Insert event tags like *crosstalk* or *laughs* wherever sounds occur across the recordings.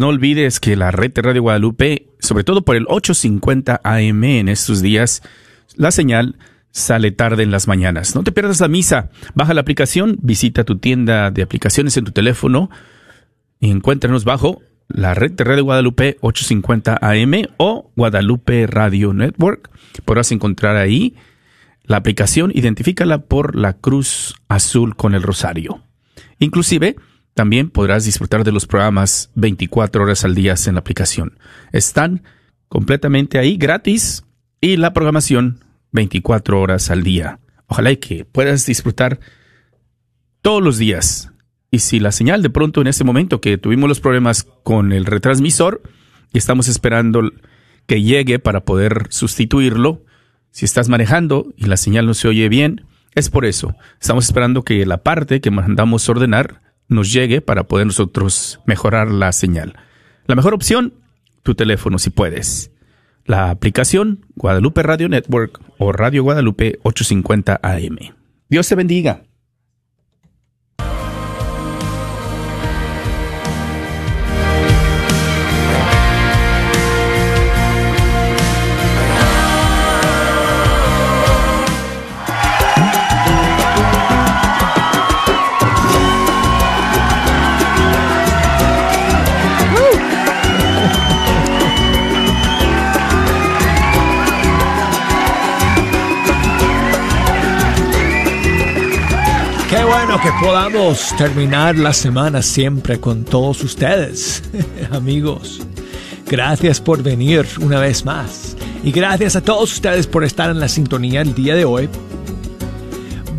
No olvides que la red de Radio Guadalupe, sobre todo por el 850 AM en estos días, la señal sale tarde en las mañanas. No te pierdas la misa. Baja la aplicación, visita tu tienda de aplicaciones en tu teléfono y encuéntranos bajo la red de Radio Guadalupe 850 AM o Guadalupe Radio Network. Podrás encontrar ahí la aplicación, identifícala por la cruz azul con el rosario. Inclusive, también podrás disfrutar de los programas 24 horas al día en la aplicación. Están completamente ahí gratis y la programación 24 horas al día. Ojalá y que puedas disfrutar todos los días. Y si la señal de pronto en este momento que tuvimos los problemas con el retransmisor y estamos esperando que llegue para poder sustituirlo, si estás manejando y la señal no se oye bien, es por eso. Estamos esperando que la parte que mandamos ordenar nos llegue para poder nosotros mejorar la señal. La mejor opción, tu teléfono si puedes. La aplicación Guadalupe Radio Network o Radio Guadalupe 850 AM. Dios te bendiga. Bueno que podamos terminar la semana siempre con todos ustedes, *laughs* amigos. Gracias por venir una vez más. Y gracias a todos ustedes por estar en la sintonía el día de hoy.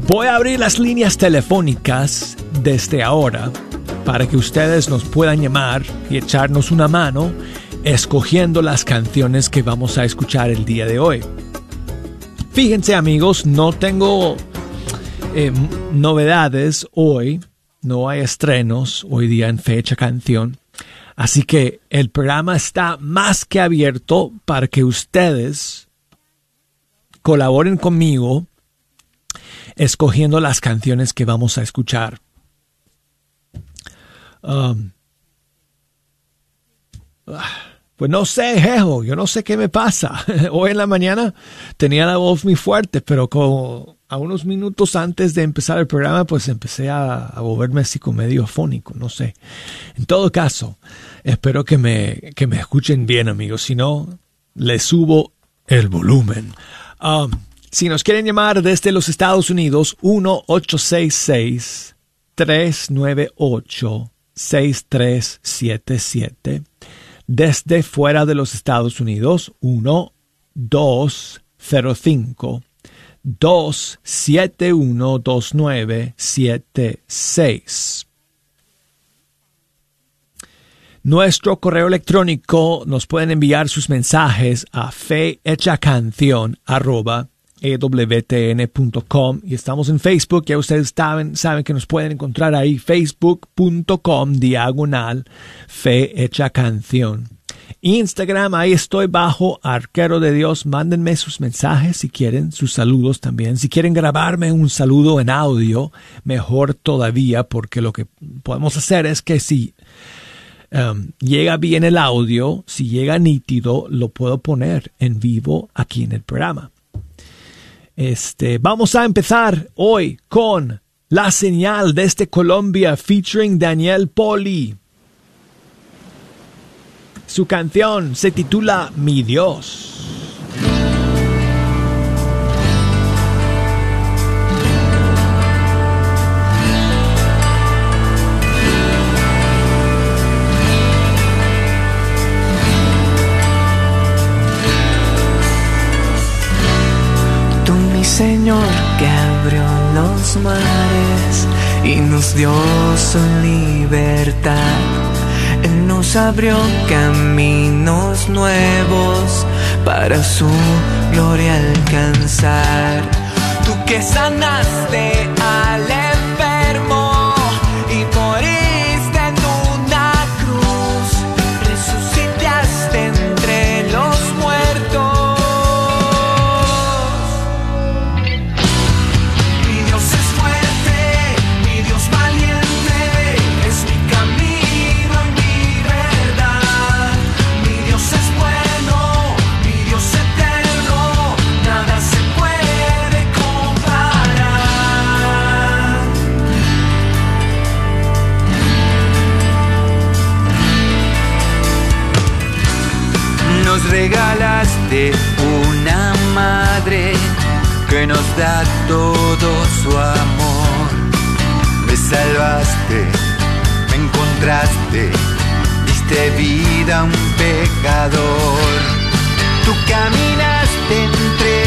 Voy a abrir las líneas telefónicas desde ahora para que ustedes nos puedan llamar y echarnos una mano escogiendo las canciones que vamos a escuchar el día de hoy. Fíjense amigos, no tengo eh, novedades hoy, no hay estrenos hoy día en fecha canción. Así que el programa está más que abierto para que ustedes colaboren conmigo escogiendo las canciones que vamos a escuchar. Um, pues no sé, Jejo, yo no sé qué me pasa. *laughs* Hoy en la mañana tenía la voz muy fuerte, pero como a unos minutos antes de empezar el programa, pues empecé a, a volverme así como medio afónico, no sé. En todo caso, espero que me, que me escuchen bien, amigos. Si no, les subo el volumen. Um, si nos quieren llamar desde los Estados Unidos, 1-866-398-6377. Desde fuera de los Estados Unidos, 1-205. 2712976. Nuestro correo electrónico nos pueden enviar sus mensajes a fehechacanción arroba ewtn.com y estamos en Facebook, ya ustedes saben, saben que nos pueden encontrar ahí, facebook.com diagonal fe canción. Instagram, ahí estoy bajo Arquero de Dios. Mándenme sus mensajes si quieren, sus saludos también. Si quieren grabarme un saludo en audio, mejor todavía, porque lo que podemos hacer es que si um, llega bien el audio, si llega nítido, lo puedo poner en vivo aquí en el programa. Este, vamos a empezar hoy con La señal desde Colombia featuring Daniel Poli. Su canción se titula Mi Dios. Tú mi Señor que abrió los mares y nos dio su libertad él nos abrió caminos nuevos para su gloria alcanzar. Tú que sanaste todo su amor. Me salvaste, me encontraste, diste vida a un pecador. Tú caminaste entre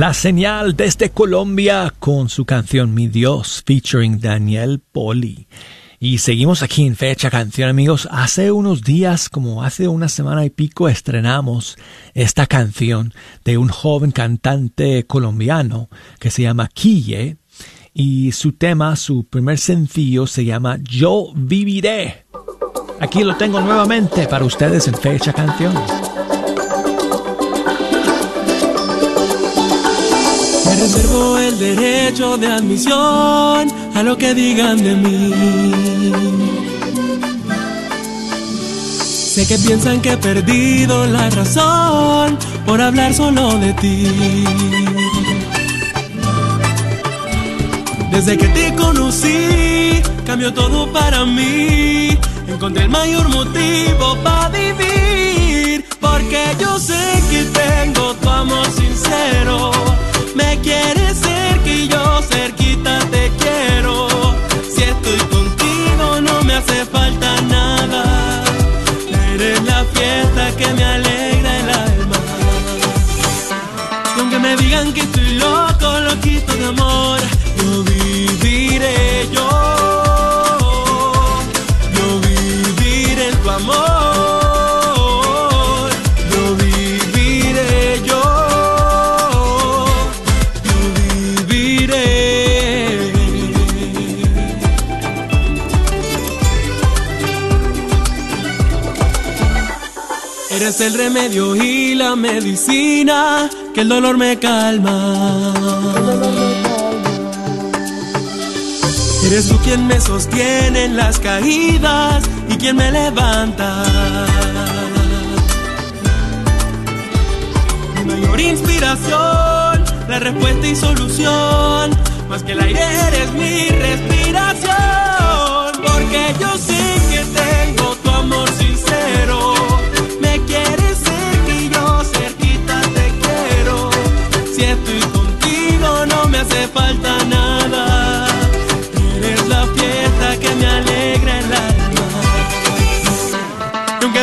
La señal desde Colombia con su canción Mi Dios featuring Daniel Poli. Y seguimos aquí en Fecha Canción, amigos. Hace unos días, como hace una semana y pico, estrenamos esta canción de un joven cantante colombiano que se llama Quille. Y su tema, su primer sencillo, se llama Yo Viviré. Aquí lo tengo nuevamente para ustedes en Fecha Canción. Reservo el derecho de admisión a lo que digan de mí. Sé que piensan que he perdido la razón por hablar solo de ti. Desde que te conocí, cambió todo para mí. Encontré el mayor motivo para vivir. Porque yo sé que tengo tu amor sincero. Me quieres remedio y la medicina que el dolor me calma. Eres tú quien me sostiene en las caídas y quien me levanta. Mi mayor inspiración, la respuesta y solución. Más que el aire eres mi respiración.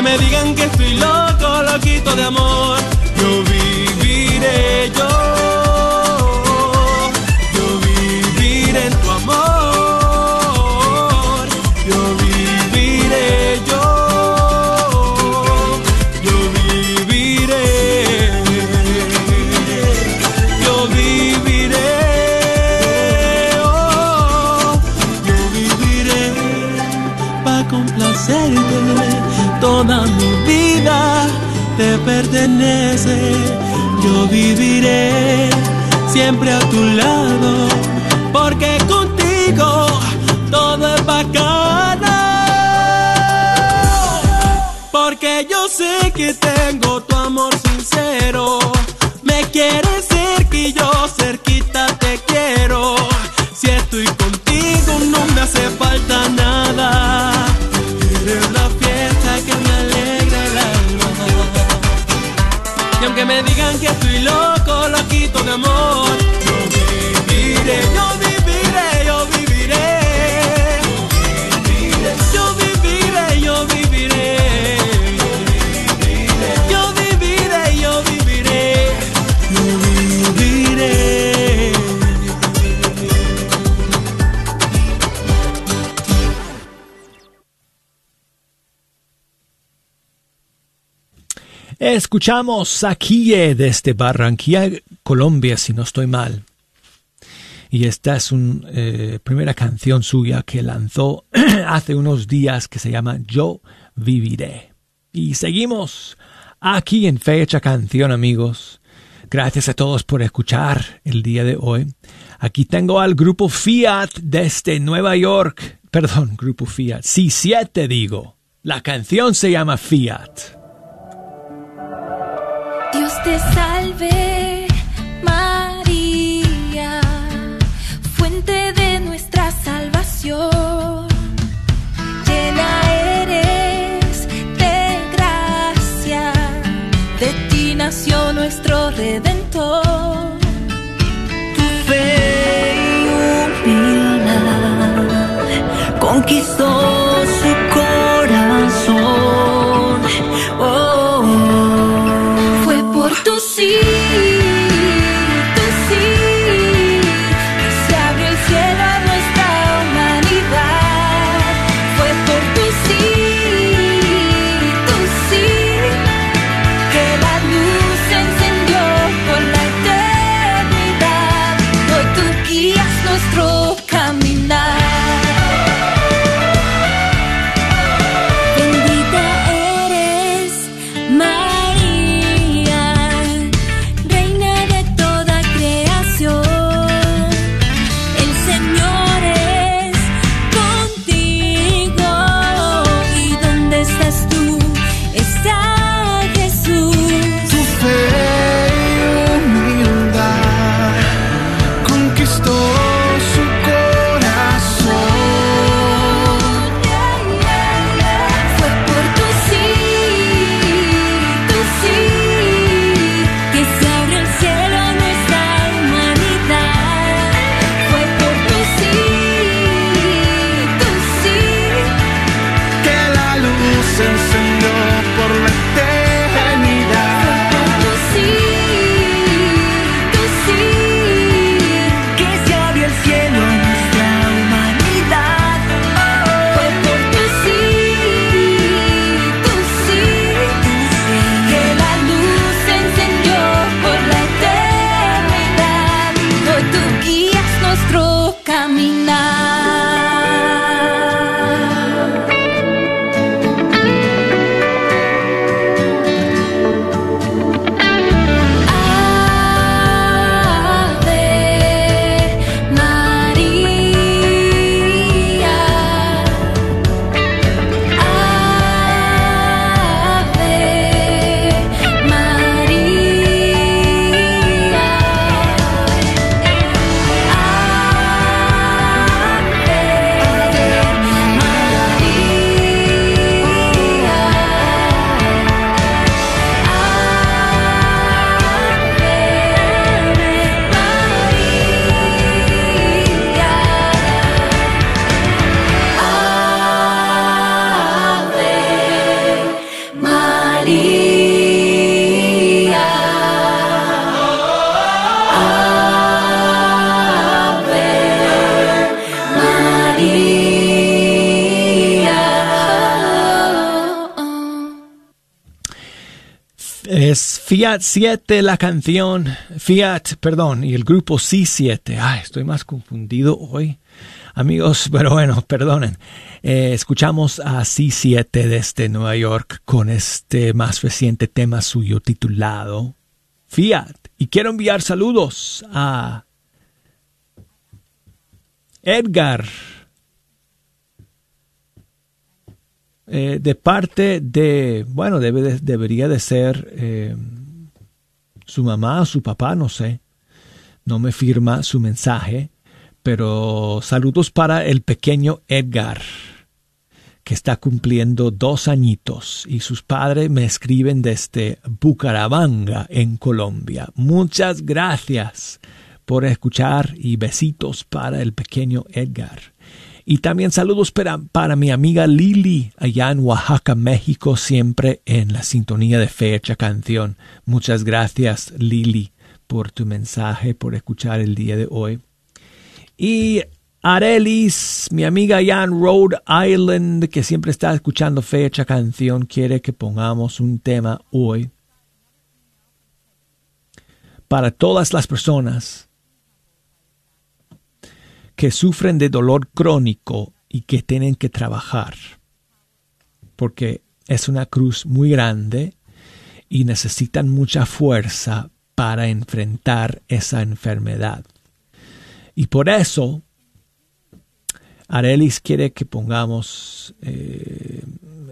Me digan que estoy loco, loquito de amor, Yo viviré siempre a tu lado, porque contigo todo es bacano. Porque yo sé que tengo tu amor sincero. Me quieres cerca y yo cerquita te quiero. Si estoy contigo no me hace falta nada. Me digan que estoy loco, loquito de amor, Escuchamos aquí desde Barranquilla, Colombia, si no estoy mal. Y esta es una primera canción suya que lanzó *clears throat* hace unos días que se llama Yo Viviré. Y seguimos aquí en Fecha Canción, amigos. Gracias a todos por escuchar el día de hoy. Aquí tengo al grupo Fiat desde Nueva York. Perdón, grupo Fiat. Sí, siete digo. La canción se llama Fiat. Dios te salve, María, fuente de nuestra salvación. Llena eres de gracia, de ti nació nuestro redentor. Tu fe y humildad conquistó Sinto-se. Fiat 7 la canción, Fiat, perdón, y el grupo C7. Ay, estoy más confundido hoy. Amigos, *laughs* pero bueno, perdonen. Eh, escuchamos a C7 desde Nueva York con este más reciente tema suyo titulado Fiat. Y quiero enviar saludos a Edgar. eh, de parte de, bueno, debe de- debería de ser eh, su mamá su papá, no sé. No me firma su mensaje, pero saludos para el pequeño Edgar, que está cumpliendo dos añitos y sus padres me escriben desde Bucaramanga, en Colombia. Muchas gracias por escuchar y besitos para el pequeño Edgar. Y también saludos para, para mi amiga Lili, allá en Oaxaca, México, siempre en la sintonía de Fecha Canción. Muchas gracias, Lili, por tu mensaje, por escuchar el día de hoy. Y Arelis, mi amiga allá en Rhode Island, que siempre está escuchando Fecha Canción, quiere que pongamos un tema hoy para todas las personas que sufren de dolor crónico y que tienen que trabajar, porque es una cruz muy grande y necesitan mucha fuerza para enfrentar esa enfermedad. Y por eso, Arelis quiere que pongamos eh,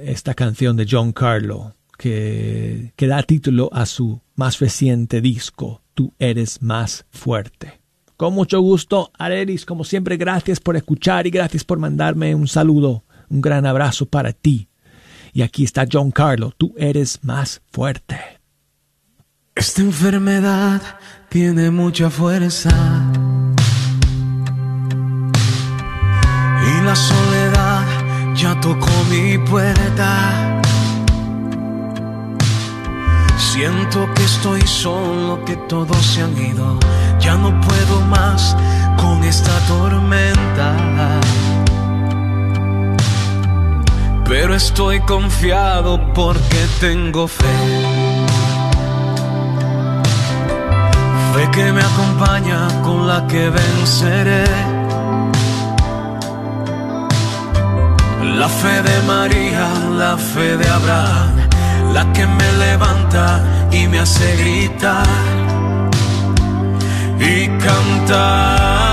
esta canción de John Carlo, que, que da título a su más reciente disco, Tú eres más fuerte. Con mucho gusto, Arelis, como siempre, gracias por escuchar y gracias por mandarme un saludo, un gran abrazo para ti. Y aquí está John Carlo, tú eres más fuerte. Esta enfermedad tiene mucha fuerza. Y la soledad ya tocó mi puerta. Siento que estoy solo, que todos se han ido. Ya no puedo más con esta tormenta. Pero estoy confiado porque tengo fe. Fe que me acompaña con la que venceré. La fe de María, la fe de Abraham, la que me levanta y me hace gritar y cantar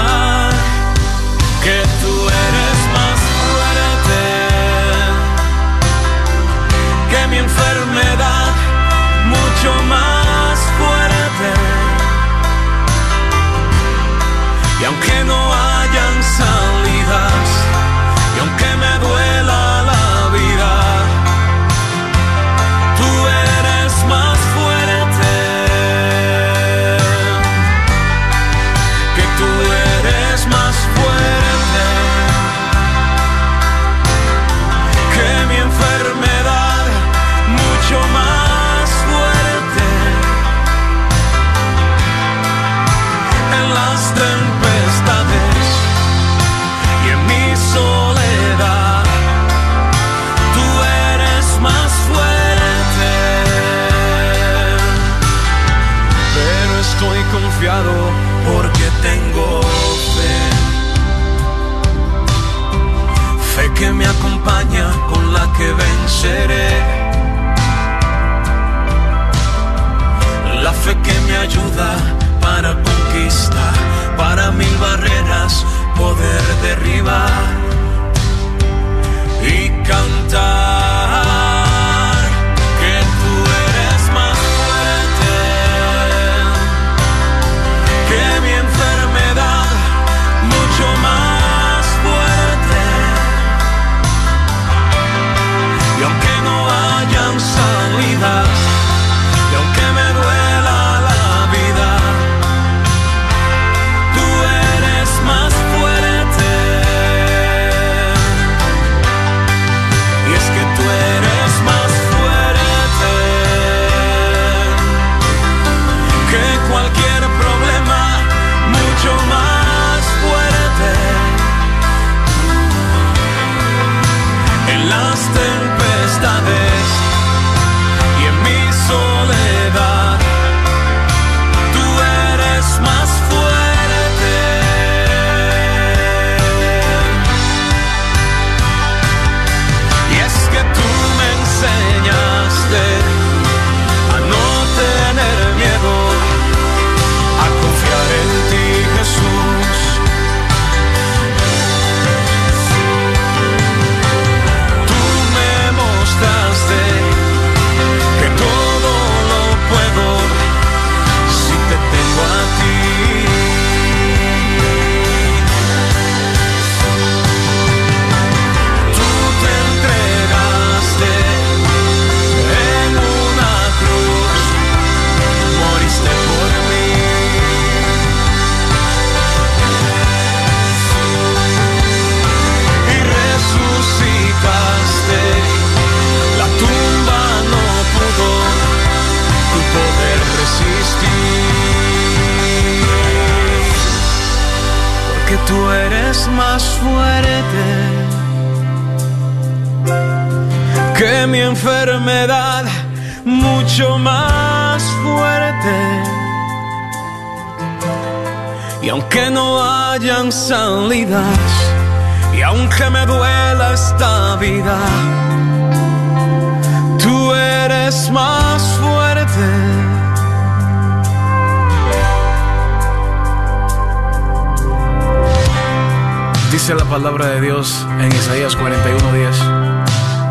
En Isaías 41:10.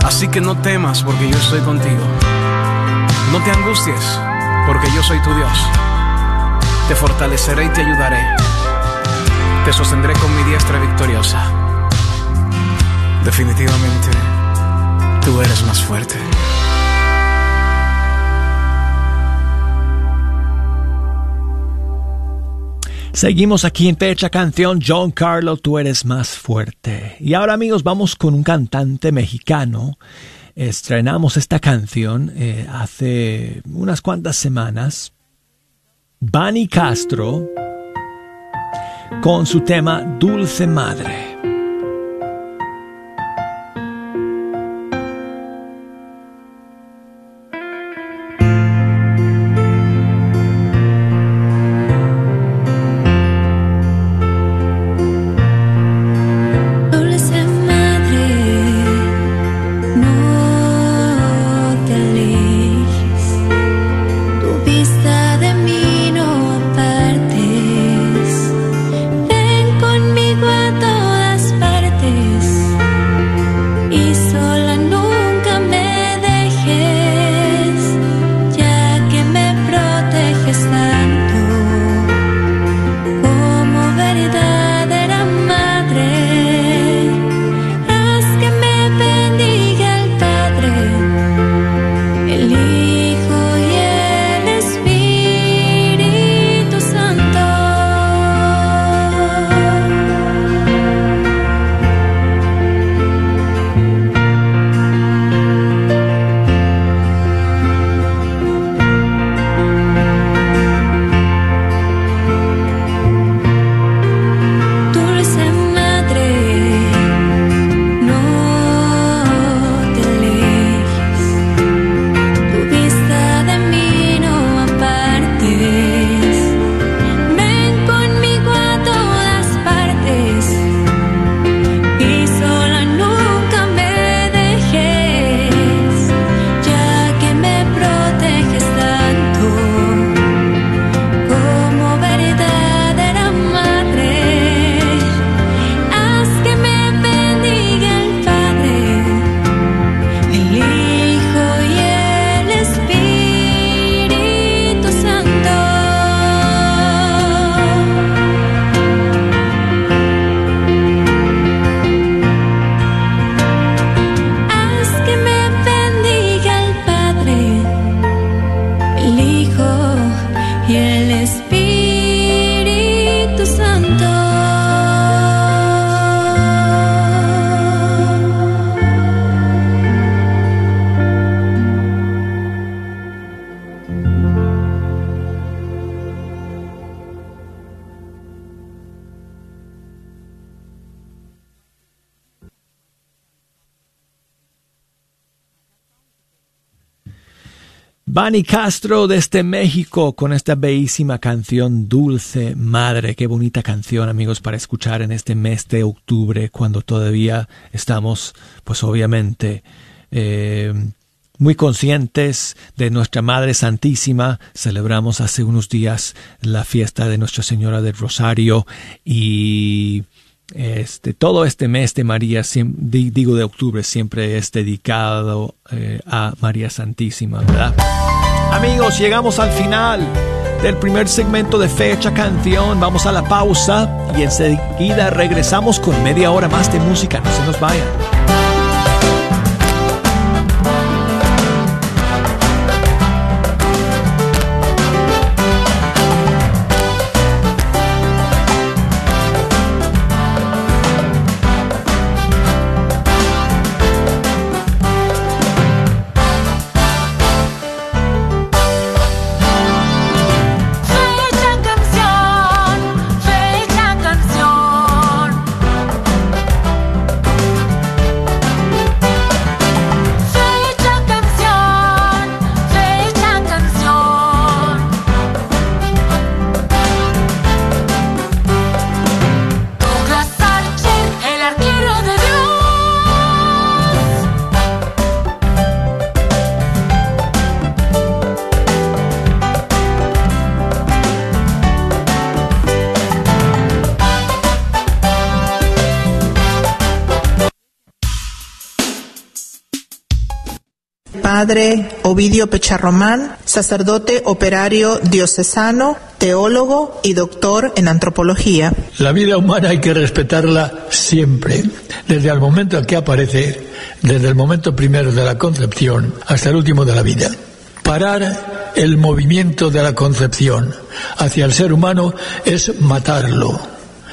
Así que no temas porque yo estoy contigo. No te angusties porque yo soy tu Dios. Te fortaleceré y te ayudaré. Te sostendré con mi diestra victoriosa. Definitivamente, tú eres más fuerte. Seguimos aquí en Fecha Canción, John Carlo, tú eres más fuerte. Y ahora amigos, vamos con un cantante mexicano. Estrenamos esta canción eh, hace unas cuantas semanas. Bani Castro con su tema Dulce Madre. Bani Castro desde México con esta bellísima canción Dulce Madre. Qué bonita canción amigos para escuchar en este mes de octubre cuando todavía estamos pues obviamente eh, muy conscientes de nuestra Madre Santísima. Celebramos hace unos días la fiesta de Nuestra Señora del Rosario y este, todo este mes de María, digo de octubre, siempre es dedicado eh, a María Santísima, ¿verdad? Amigos, llegamos al final del primer segmento de Fecha Canción. Vamos a la pausa y enseguida regresamos con media hora más de música. No se nos vayan. Padre Ovidio Pecharromán, sacerdote operario diocesano, teólogo y doctor en antropología. La vida humana hay que respetarla siempre, desde el momento en que aparece, desde el momento primero de la concepción hasta el último de la vida. Parar el movimiento de la concepción hacia el ser humano es matarlo,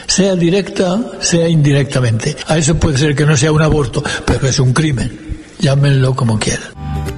sea directa, sea indirectamente. A eso puede ser que no sea un aborto, pero es un crimen. Llámenlo como quieran.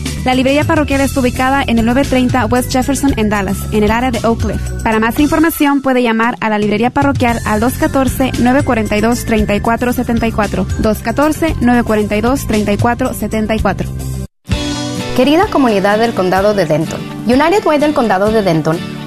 La librería parroquial está ubicada en el 930 West Jefferson en Dallas, en el área de Oak Cliff. Para más información puede llamar a la librería parroquial al 214-942-3474. 214-942-3474. Querida comunidad del condado de Denton, United Way del condado de Denton,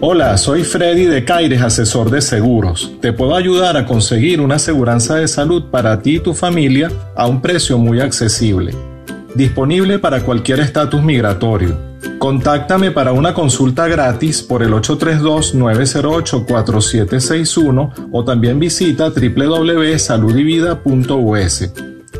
Hola, soy Freddy de Caires, asesor de seguros. Te puedo ayudar a conseguir una aseguranza de salud para ti y tu familia a un precio muy accesible. Disponible para cualquier estatus migratorio. Contáctame para una consulta gratis por el 832-908-4761 o también visita www.saludivida.us.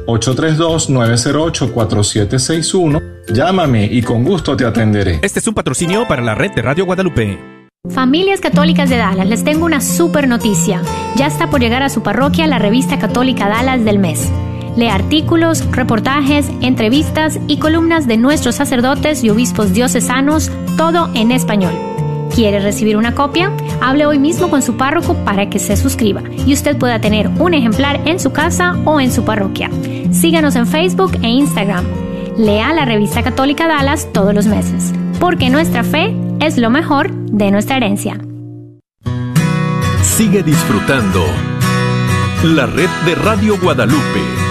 832-908-4761. Llámame y con gusto te atenderé. Este es un patrocinio para la red de Radio Guadalupe. Familias Católicas de Dallas, les tengo una super noticia. Ya está por llegar a su parroquia la revista católica Dallas del mes. Lee artículos, reportajes, entrevistas y columnas de nuestros sacerdotes y obispos diocesanos, todo en español. ¿Quiere recibir una copia? Hable hoy mismo con su párroco para que se suscriba y usted pueda tener un ejemplar en su casa o en su parroquia. Síganos en Facebook e Instagram. Lea la revista católica Dallas todos los meses, porque nuestra fe es lo mejor de nuestra herencia. Sigue disfrutando la red de Radio Guadalupe.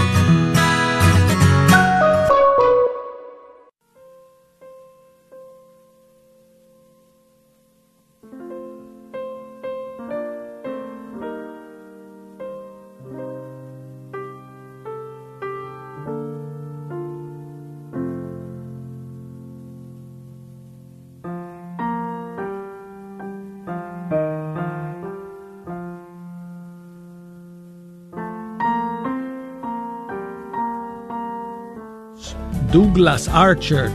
Douglas Archer.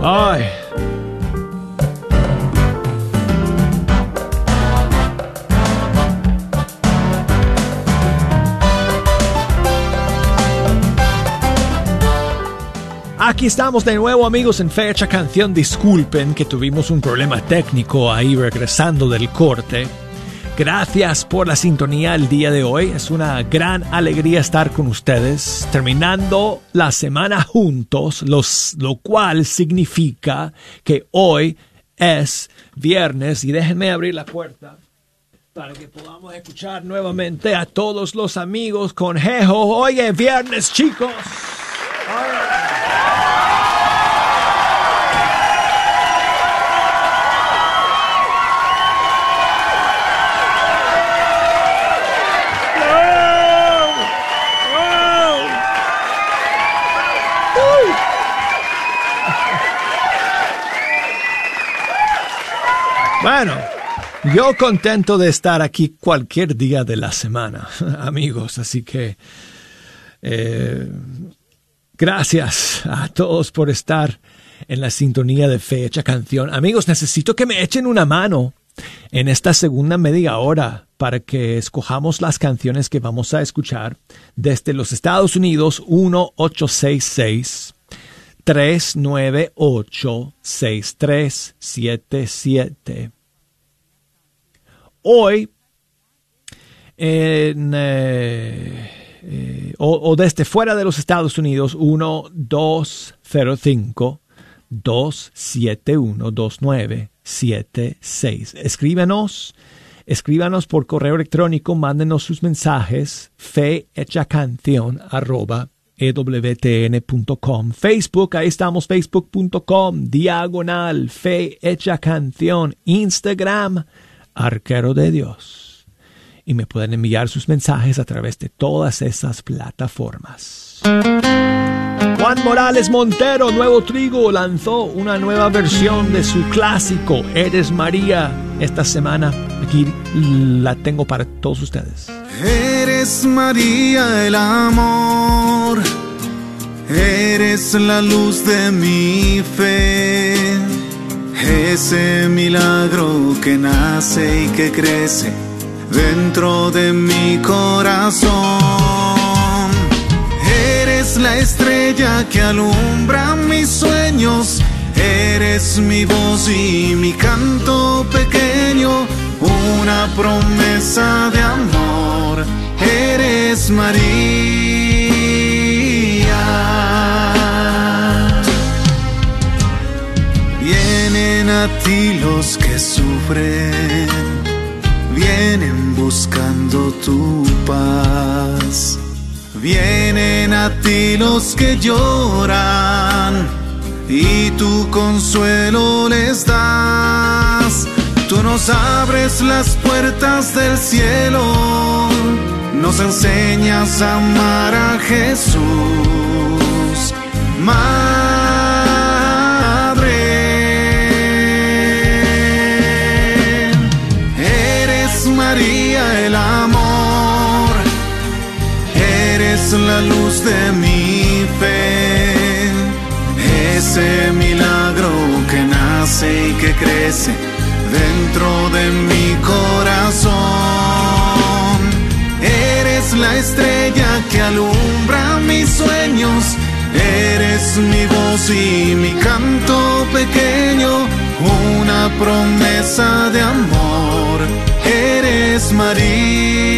Ay. Aquí estamos de nuevo amigos en Fecha Canción. Disculpen que tuvimos un problema técnico ahí regresando del corte. Gracias por la sintonía el día de hoy. Es una gran alegría estar con ustedes, terminando la semana juntos, los, lo cual significa que hoy es viernes y déjenme abrir la puerta para que podamos escuchar nuevamente a todos los amigos con Jejo. Oye, viernes chicos. Bueno, yo contento de estar aquí cualquier día de la semana, *laughs* amigos, así que eh, gracias a todos por estar en la sintonía de fecha canción. Amigos, necesito que me echen una mano en esta segunda media hora para que escojamos las canciones que vamos a escuchar desde los Estados Unidos 1866 398-6377. Hoy, en, eh, eh, o, o desde fuera de los Estados Unidos, 1205 271-2976. Escríbanos, escríbanos por correo electrónico, mándenos sus mensajes, fe arroba ewtn.com. Facebook, ahí estamos, facebook.com, diagonal, fe hecha canción. Instagram, arquero de Dios. Y me pueden enviar sus mensajes a través de todas esas plataformas. Juan Morales Montero, Nuevo Trigo, lanzó una nueva versión de su clásico, Eres María. Esta semana aquí la tengo para todos ustedes. Eres María el amor, eres la luz de mi fe, ese milagro que nace y que crece dentro de mi corazón. Eres la estrella que alumbra mis sueños, eres mi voz y mi canto pequeño una promesa de amor. Eres María. Vienen a ti los que sufren, vienen buscando tu paz. Vienen a ti los que lloran y tu consuelo les das. Tú nos abres las puertas del cielo, nos enseñas a amar a Jesús. Madre, eres María el amor, eres la luz de mi fe, ese milagro que nace y que crece dentro de mi corazón. Eres la estrella que alumbra mis sueños, eres mi voz y mi canto pequeño, una promesa de amor. Eres María.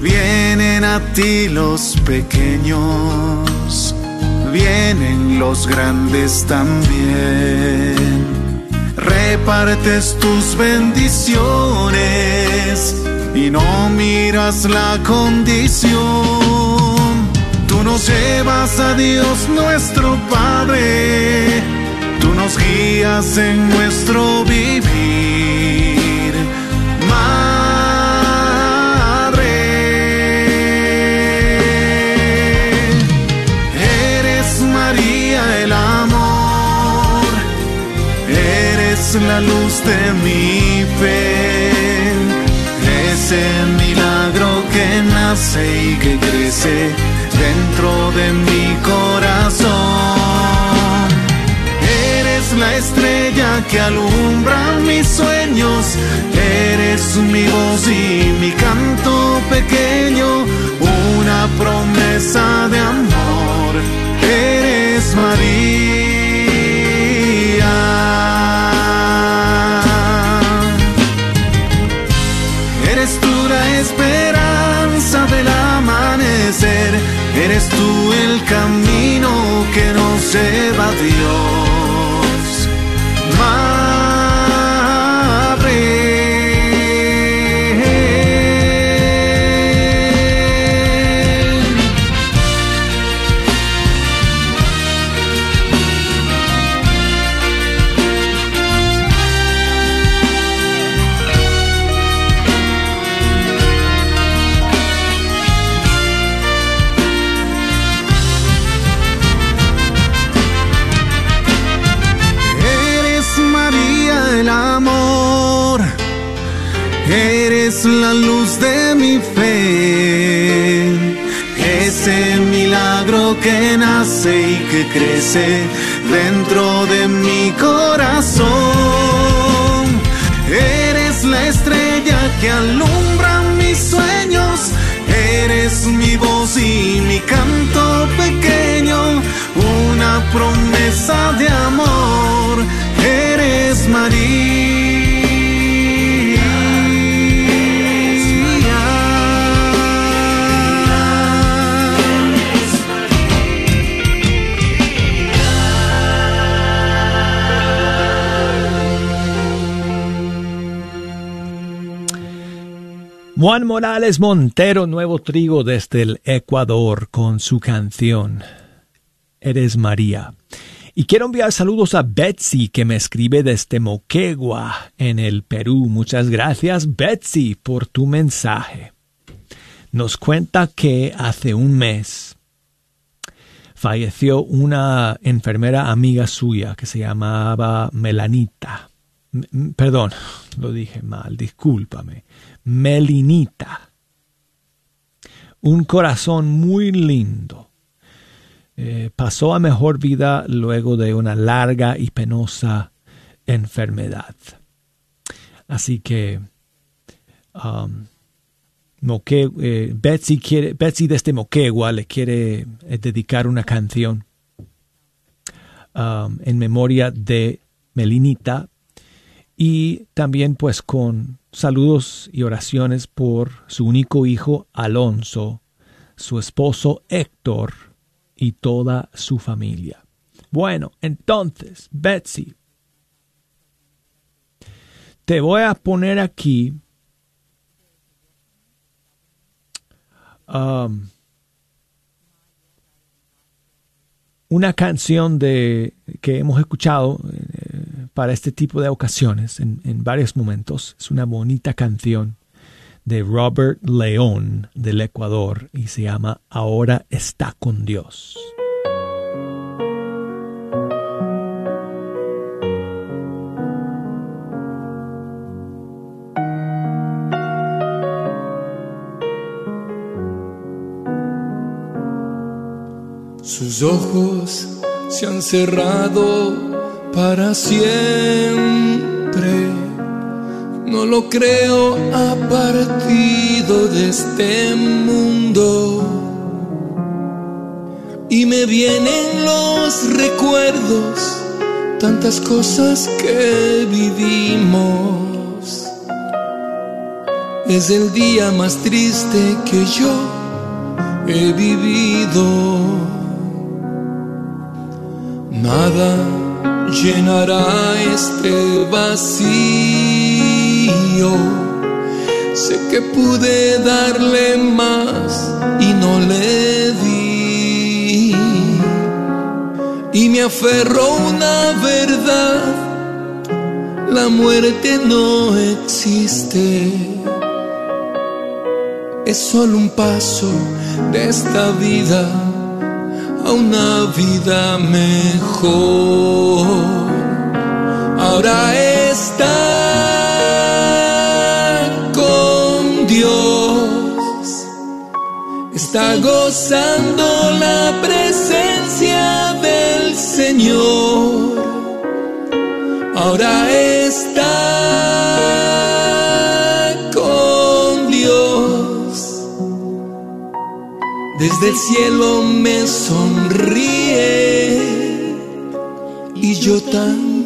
Vienen a ti los pequeños vienen los grandes también. Repartes tus bendiciones y no miras la condición. Tú nos llevas a Dios nuestro Padre, tú nos guías en nuestro vivir. Eres la luz de mi fe, ese milagro que nace y que crece dentro de mi corazón. Eres la estrella que alumbra mis sueños, eres mi voz y mi canto pequeño, una promesa de amor. Eres María. Y que crece dentro de mi corazón. Eres la estrella que alumbra mis sueños, eres mi voz y mi canto pequeño, una promesa de amor. Juan Morales Montero, nuevo trigo desde el Ecuador con su canción Eres María. Y quiero enviar saludos a Betsy que me escribe desde Moquegua en el Perú. Muchas gracias Betsy por tu mensaje. Nos cuenta que hace un mes falleció una enfermera amiga suya que se llamaba Melanita. Perdón, *laughs* lo dije mal, discúlpame. Melinita. Un corazón muy lindo. Eh, pasó a mejor vida luego de una larga y penosa enfermedad. Así que um, Moque- eh, Betsy, quiere, Betsy desde Moquegua le quiere eh, dedicar una canción um, en memoria de Melinita y también pues con saludos y oraciones por su único hijo Alonso, su esposo Héctor y toda su familia. Bueno, entonces, Betsy, te voy a poner aquí um, una canción de que hemos escuchado eh, para este tipo de ocasiones en, varios momentos. Es una bonita canción de Robert León del Ecuador y se llama Ahora está con Dios. Sus ojos se han cerrado para siempre. No lo creo, ha partido de este mundo. Y me vienen los recuerdos, tantas cosas que vivimos. Es el día más triste que yo he vivido. Nada llenará este vacío. Sé que pude darle más y no le di. Y me aferró una verdad. La muerte no existe. Es solo un paso de esta vida a una vida mejor. Ahora está con Dios, está gozando la presencia del Señor. Ahora Desde el cielo me sonríe y yo también.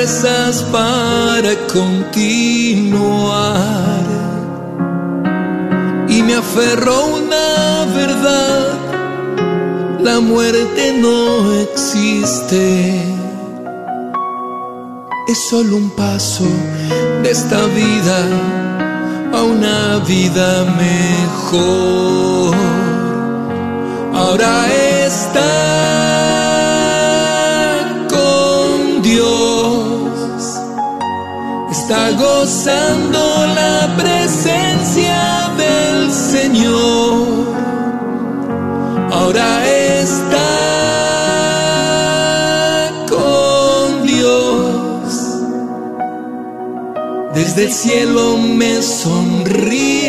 Fuerzas para continuar. Y me aferro a una verdad, la muerte no existe. Es solo un paso de esta vida a una vida mejor. Ahora está gozando la presencia del Señor. Ahora está con Dios. Desde el cielo me sonríe.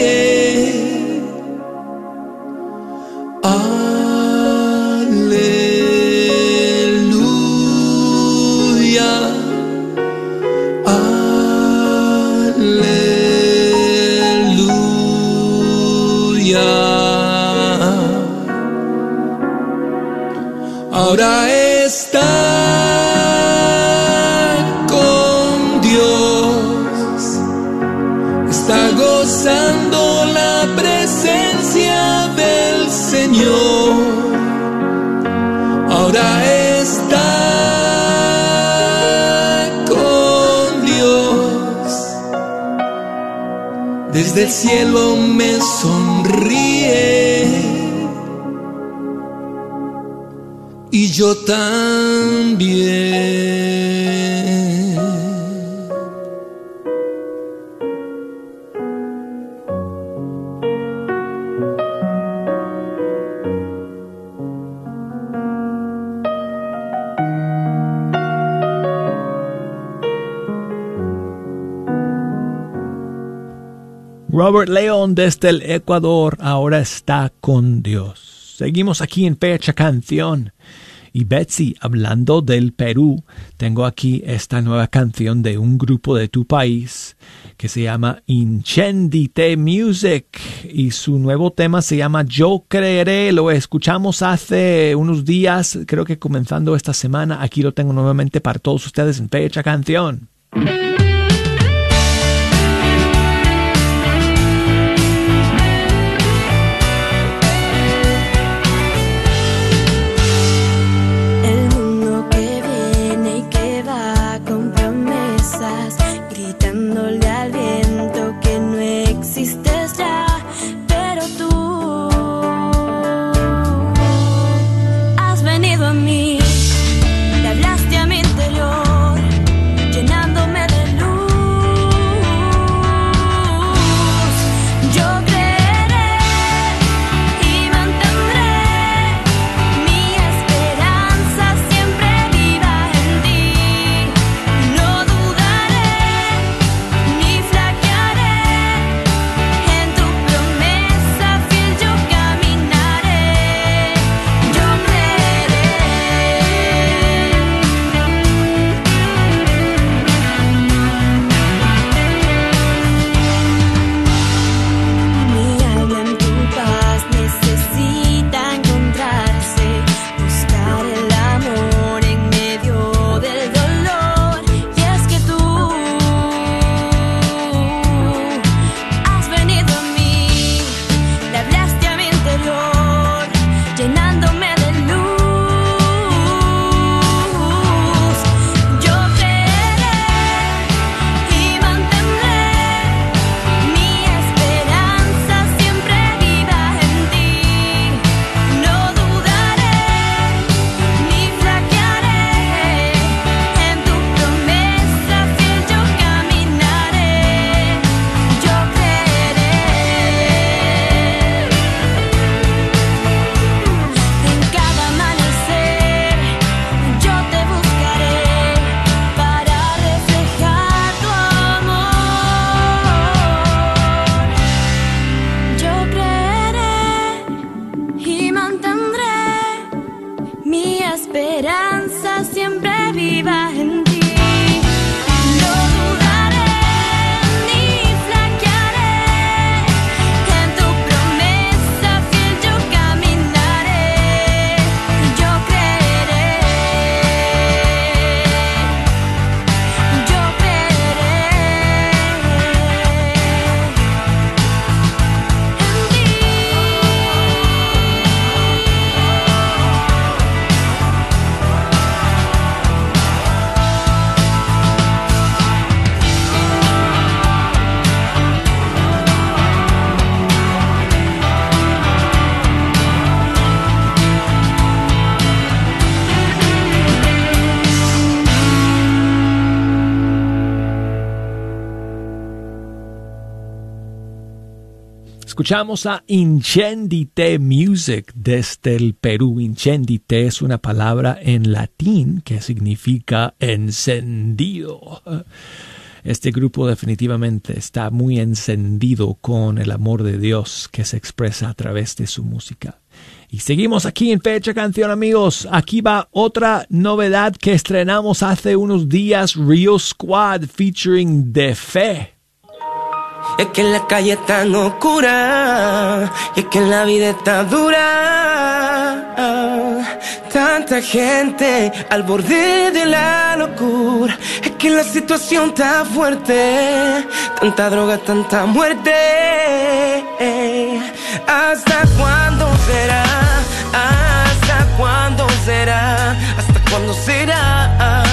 Desde el cielo me sonríe. y yo también. Robert León desde el Ecuador ahora está con Dios. Seguimos aquí en Fecha Canción. Y Betsy, hablando del Perú, tengo aquí esta nueva canción de un grupo de tu país que se llama Incendite Music y su nuevo tema se llama Yo Creeré. Lo escuchamos hace unos días, creo que comenzando esta semana. Aquí lo tengo nuevamente para todos ustedes en Fecha Canción. Escuchamos a Incendite Music desde el Perú. Incendite es una palabra en latín que significa encendido. Este grupo definitivamente está muy encendido con el amor de Dios que se expresa a través de su música. Y seguimos aquí en Fecha Canción, amigos. Aquí va otra novedad que estrenamos hace unos días, Rio Squad featuring De Fe. Es que la calle es tan oscura, es que la vida está dura, tan Tanta gente al borde de la locura. Es que la situación está fuerte. Tanta droga, tanta muerte. ¿Hasta cuándo será? ¿Hasta cuándo será? ¿Hasta cuándo será?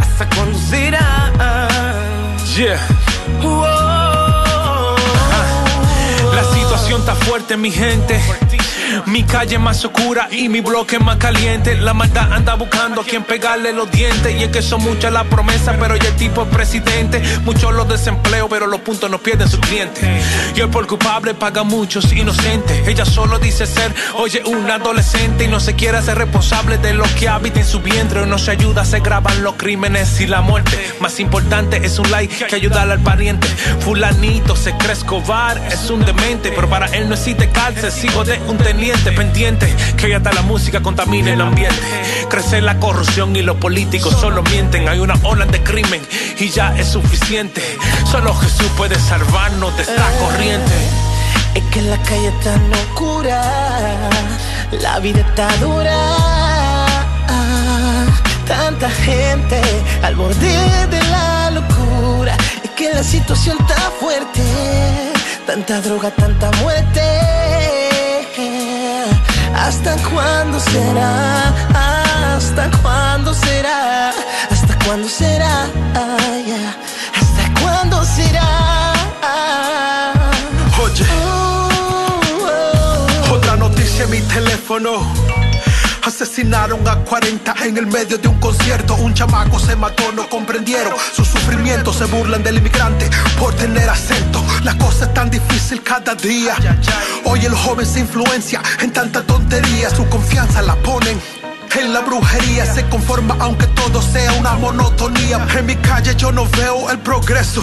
¿Hasta cuándo será? Yeah. Está fuerte, mi gente. Mi calle más oscura y mi bloque más caliente. La maldad anda buscando a quien pegarle los dientes. Y es que son muchas las promesas, pero ya el tipo es presidente. Muchos los desempleos, pero los puntos no pierden sus clientes. Y el por culpable paga muchos inocentes. Ella solo dice ser, oye, un adolescente y no se quiere hacer responsable de lo que habita en su vientre. No se ayuda, se graban los crímenes y la muerte. Más importante es un like que ayudar al pariente. Fulanito se cree Escobar, es un demente, pero para él no existe cárcel. Sigo de un teniente pendiente que hasta la música contamine el ambiente. Crece la corrupción y los políticos solo mienten. Hay una ola de crimen y ya es suficiente. Solo Jesús puede salvarnos de esta corriente. Es que la calle está locura, la vida está dura. Tanta gente al borde de la locura. Es que la situación está fuerte, tanta droga, tanta muerte. ¿Hasta cuándo será? ¿Hasta cuándo será? ¿Hasta cuándo será? Yeah. ¿Hasta cuándo será? Oye, otra noticia en mi teléfono. Asesinaron a 40 en el medio de un concierto. Un chamaco se mató, no comprendieron su sufrimiento. Se burlan del inmigrante por tener acento. La cosa es tan difícil cada día. Hoy el joven se influencia en tanta tontería. Su confianza la ponen. En la brujería se conforma aunque todo sea una monotonía. En mi calle yo no veo el progreso.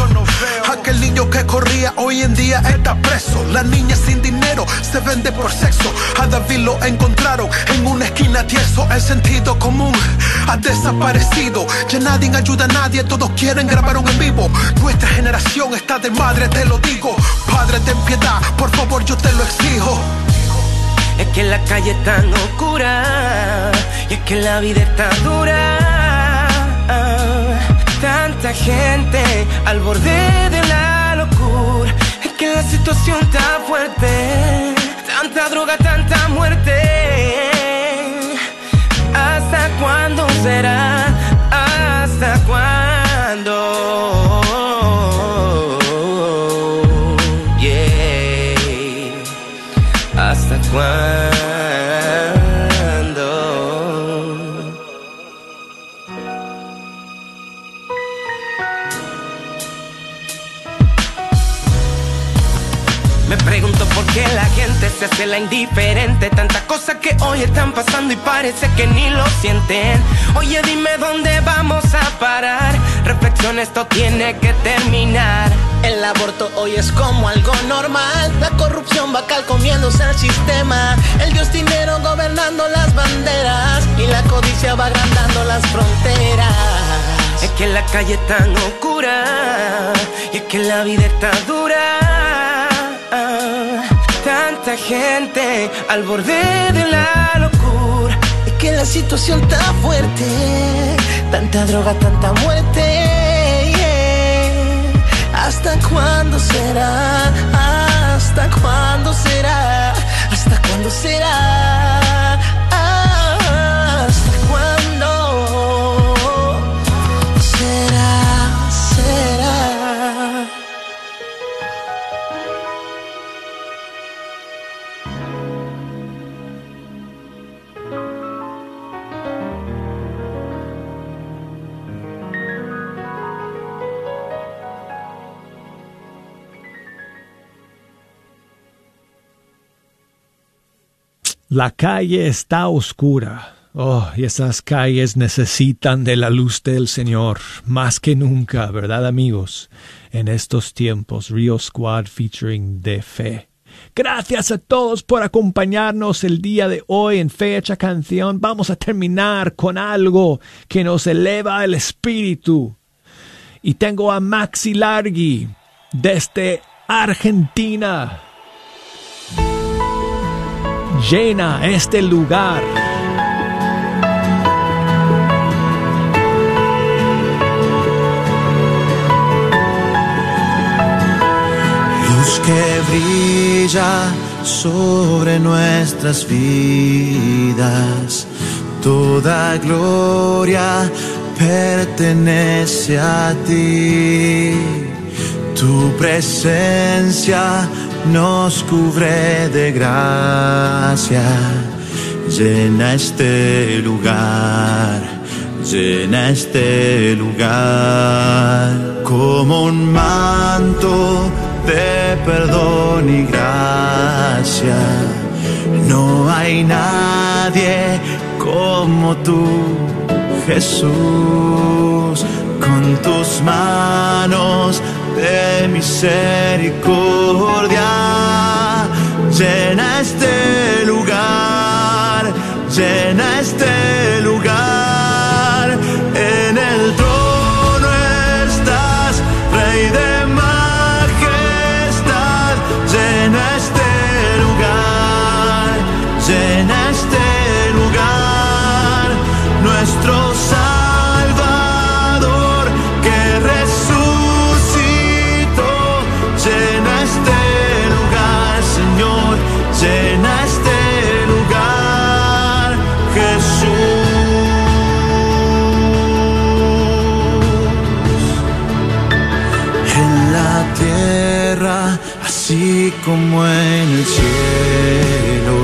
Aquel niño que corría hoy en día está preso. La niña sin dinero se vende por sexo. A David lo encontraron en una esquina tieso. El sentido común ha desaparecido. Ya nadie ayuda a nadie, todos quieren grabar un en vivo. Nuestra generación está de madre, te lo digo. Padre, ten piedad, por favor, yo te lo exijo. Es que la calle está oscura y es que la vida está dura. Tanta gente al borde de la locura. Es que la situación está fuerte. Tanta droga, tanta muerte. ¿Hasta cuándo será? Me pregunto por qué la gente se hace la indiferente. Tantas cosas que hoy están pasando y parece que ni lo sienten. Oye, dime dónde vamos a parar. Reflexión, esto tiene que terminar. El aborto hoy es como algo normal. La corrupción va comiéndose el sistema. El dios dinero gobernando las banderas. Y la codicia va agrandando las fronteras. Es que la calle está oscura y es que la vida está dura. Tanta gente al borde de la locura. Es que la situación está fuerte. Tanta droga, tanta muerte. ¿Hasta cuándo será? ¿Hasta cuándo será? ¿Hasta cuándo será? La calle está oscura. Oh, y esas calles necesitan de la luz del Señor, más que nunca, ¿verdad amigos? En estos tiempos, Rio Squad featuring de fe. Gracias a todos por acompañarnos el día de hoy en Fecha Canción. Vamos a terminar con algo que nos eleva el espíritu. Y tengo a Maxi Largi desde Argentina llena este lugar. Luz que brilla sobre nuestras vidas, toda gloria pertenece a ti tu presencia nos cubre de gracia. Llena este lugar, llena este lugar como un manto de perdón y gracia. No hay nadie como tú, Jesús, con tus manos de misericordia. Llena este lugar, llena este lugar. En la tierra, así como en el cielo.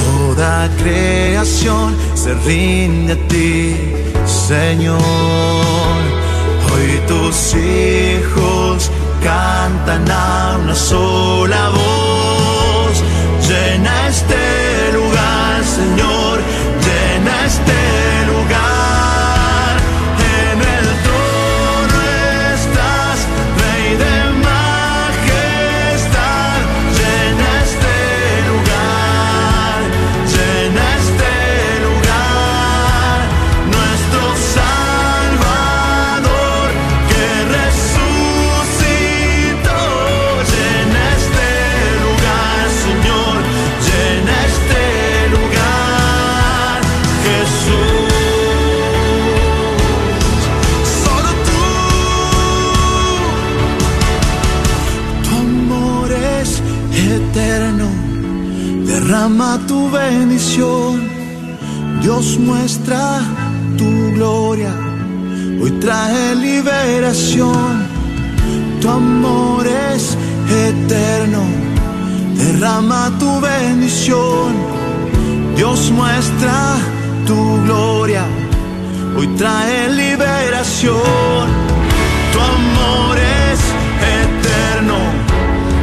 Toda creación se rinde a ti, Señor. Hoy tus hijos cantan a una sola voz. Llena este lugar, Señor. Llena este Derrama tu bendición. Dios muestra tu gloria. Hoy trae liberación. Tu amor es eterno. Derrama tu bendición. Dios muestra tu gloria. Hoy trae liberación. Tu amor es eterno.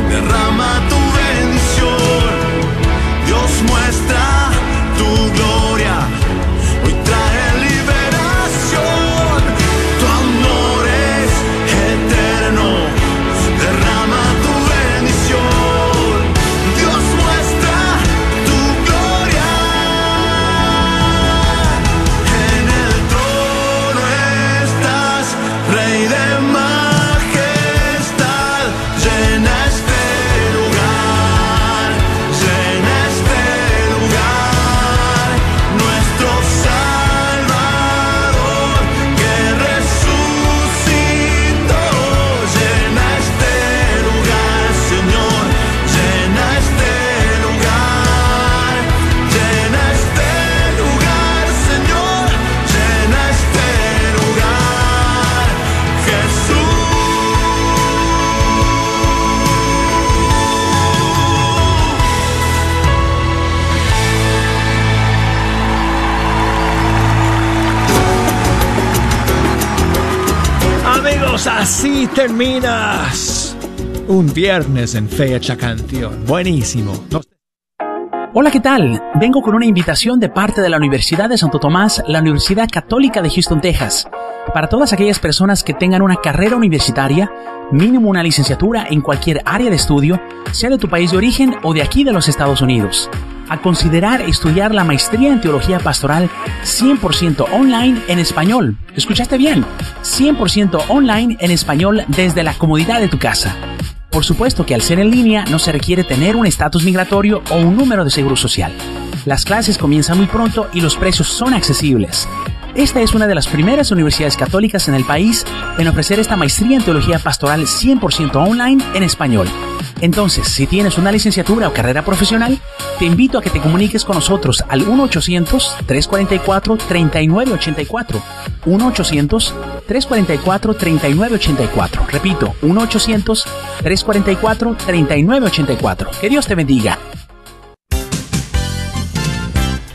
Derrama tu un viernes en Fecha Canción. Buenísimo. Hola, ¿qué tal? Vengo con una invitación de parte de la Universidad de Santo Tomás, la Universidad Católica de Houston, Texas, para todas aquellas personas que tengan una carrera universitaria, mínimo una licenciatura en cualquier área de estudio, sea de tu país de origen o de aquí de los Estados Unidos, a considerar estudiar la maestría en teología pastoral 100% online en español. ¿Escuchaste bien? 100% online en español desde la comodidad de tu casa. Por supuesto que al ser en línea no se requiere tener un estatus migratorio o un número de seguro social. Las clases comienzan muy pronto y los precios son accesibles. Esta es una de las primeras universidades católicas en el país en ofrecer esta maestría en teología pastoral 100% online en español. Entonces, si tienes una licenciatura o carrera profesional, te invito a que te comuniques con nosotros al 1-800-344-3984. 1-800-344-3984. Repito, 1-800-344-3984. Que Dios te bendiga.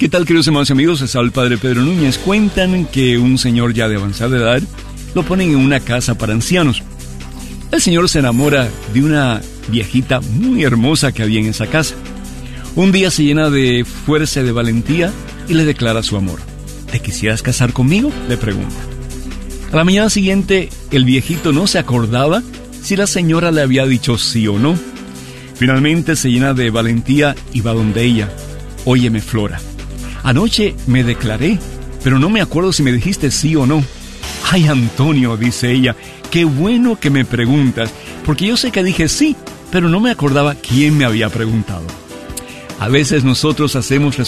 ¿Qué tal, queridos hermanos y amigos? Es el padre Pedro Núñez. Cuentan que un señor ya de avanzada edad lo ponen en una casa para ancianos. El señor se enamora de una viejita muy hermosa que había en esa casa. Un día se llena de fuerza y de valentía y le declara su amor. ¿Te quisieras casar conmigo? le pregunta. A la mañana siguiente, el viejito no se acordaba si la señora le había dicho sí o no. Finalmente se llena de valentía y va donde ella. Óyeme, Flora. Anoche me declaré, pero no me acuerdo si me dijiste sí o no. Ay, Antonio, dice ella, qué bueno que me preguntas, porque yo sé que dije sí, pero no me acordaba quién me había preguntado. A veces nosotros hacemos